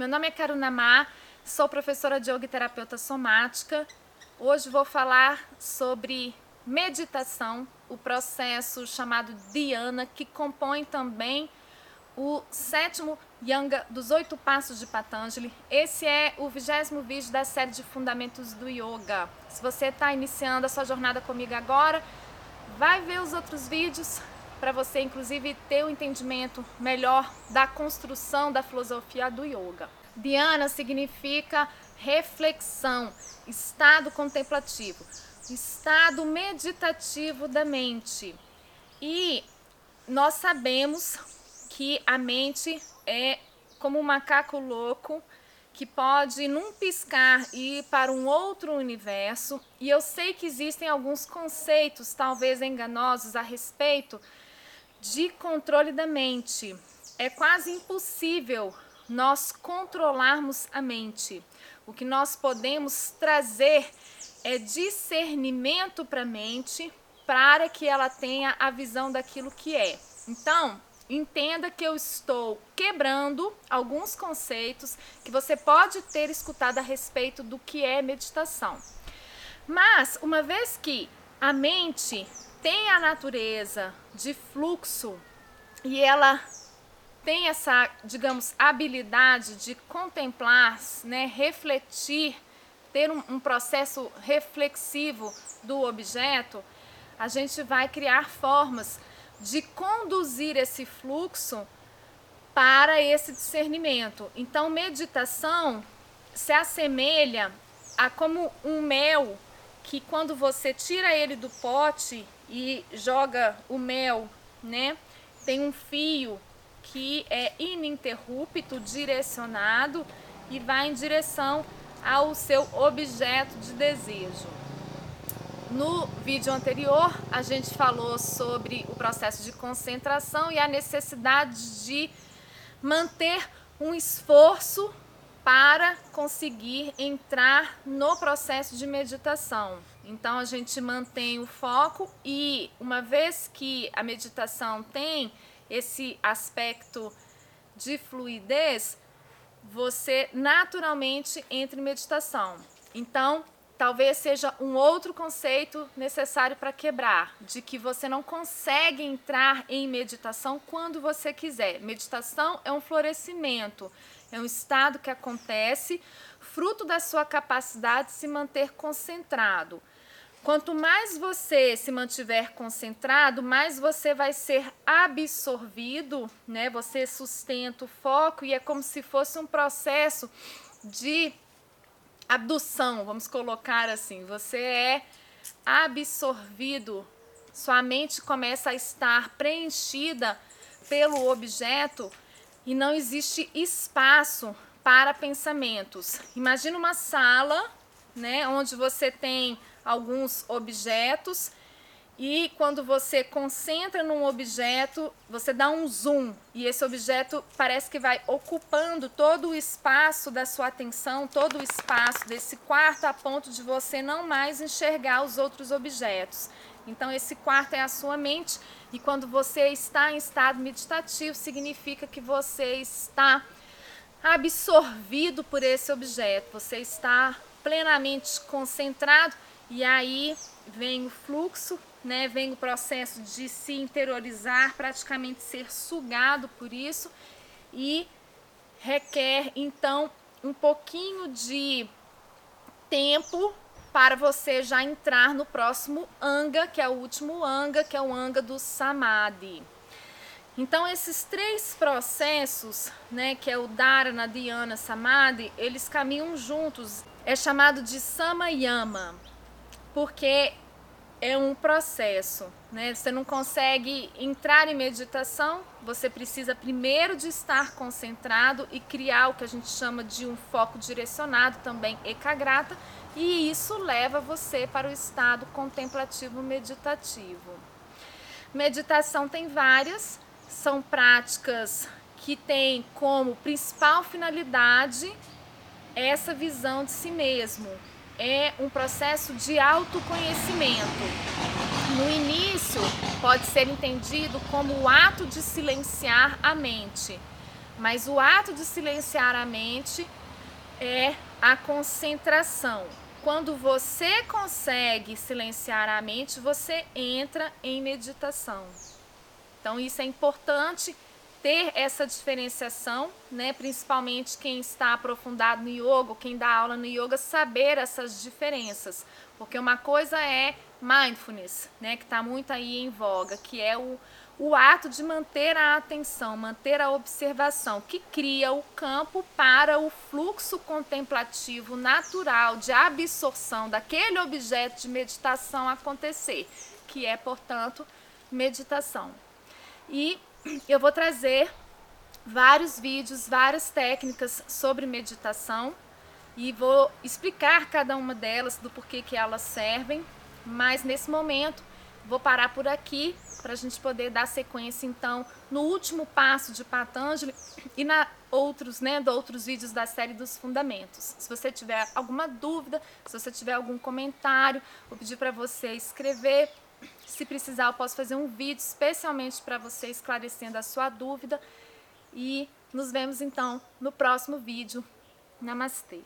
Meu nome é Karunamá, sou professora de yoga e terapeuta somática. Hoje vou falar sobre meditação, o processo chamado dhyana, que compõe também o sétimo Yanga dos oito passos de Patanjali. Esse é o vigésimo vídeo da série de fundamentos do yoga. Se você está iniciando a sua jornada comigo agora, vai ver os outros vídeos para você, inclusive, ter um entendimento melhor da construção da filosofia do yoga. Dhyana significa reflexão, estado contemplativo, estado meditativo da mente. E nós sabemos que a mente é como um macaco louco que pode, num piscar, ir para um outro universo. E eu sei que existem alguns conceitos, talvez enganosos, a respeito de controle da mente. É quase impossível nós controlarmos a mente. O que nós podemos trazer é discernimento para a mente para que ela tenha a visão daquilo que é. Então, entenda que eu estou quebrando alguns conceitos que você pode ter escutado a respeito do que é meditação. Mas, uma vez que a mente tem a natureza de fluxo e ela tem essa, digamos, habilidade de contemplar, né, refletir, ter um, um processo reflexivo do objeto, a gente vai criar formas de conduzir esse fluxo para esse discernimento. Então, meditação se assemelha a como um mel que quando você tira ele do pote e joga o mel, né? Tem um fio que é ininterrupto, direcionado e vai em direção ao seu objeto de desejo. No vídeo anterior, a gente falou sobre o processo de concentração e a necessidade de manter um esforço para conseguir entrar no processo de meditação. Então a gente mantém o foco e uma vez que a meditação tem esse aspecto de fluidez, você naturalmente entra em meditação. Então, talvez seja um outro conceito necessário para quebrar, de que você não consegue entrar em meditação quando você quiser. Meditação é um florescimento, é um estado que acontece fruto da sua capacidade de se manter concentrado. Quanto mais você se mantiver concentrado, mais você vai ser absorvido, né? Você sustenta o foco e é como se fosse um processo de abdução, vamos colocar assim. Você é absorvido, sua mente começa a estar preenchida pelo objeto e não existe espaço para pensamentos. Imagina uma sala, né, onde você tem alguns objetos. E quando você concentra num objeto, você dá um zoom. E esse objeto parece que vai ocupando todo o espaço da sua atenção, todo o espaço desse quarto a ponto de você não mais enxergar os outros objetos. Então esse quarto é a sua mente. E quando você está em estado meditativo, significa que você está absorvido por esse objeto, você está plenamente concentrado e aí vem o fluxo, né? Vem o processo de se interiorizar, praticamente ser sugado por isso e requer então um pouquinho de tempo para você já entrar no próximo anga, que é o último anga, que é o anga do samadhi. Então esses três processos, né, que é o dharana, dhyana, samadhi, eles caminham juntos. É chamado de samayama porque é um processo, né? Você não consegue entrar em meditação, você precisa primeiro de estar concentrado e criar o que a gente chama de um foco direcionado, também ekagrata, e isso leva você para o estado contemplativo meditativo. Meditação tem várias, são práticas que têm como principal finalidade essa visão de si mesmo, é um processo de autoconhecimento. No início, pode ser entendido como o ato de silenciar a mente, Mas o ato de silenciar a mente é a concentração. Quando você consegue silenciar a mente, você entra em meditação. Então isso é importante ter essa diferenciação, né? Principalmente quem está aprofundado no yoga, quem dá aula no yoga, saber essas diferenças, porque uma coisa é mindfulness, né? Que está muito aí em voga, que é o o ato de manter a atenção, manter a observação, que cria o campo para o fluxo contemplativo natural de absorção daquele objeto de meditação acontecer, que é, portanto, meditação. E eu vou trazer vários vídeos, várias técnicas sobre meditação e vou explicar cada uma delas do porquê que elas servem, mas nesse momento vou parar por aqui para a gente poder dar sequência então no último passo de Patanjali e na outros, né, de outros vídeos da série dos fundamentos. Se você tiver alguma dúvida, se você tiver algum comentário, vou pedir para você escrever. Se precisar, eu posso fazer um vídeo especialmente para você esclarecendo a sua dúvida. E nos vemos então no próximo vídeo. Namastê!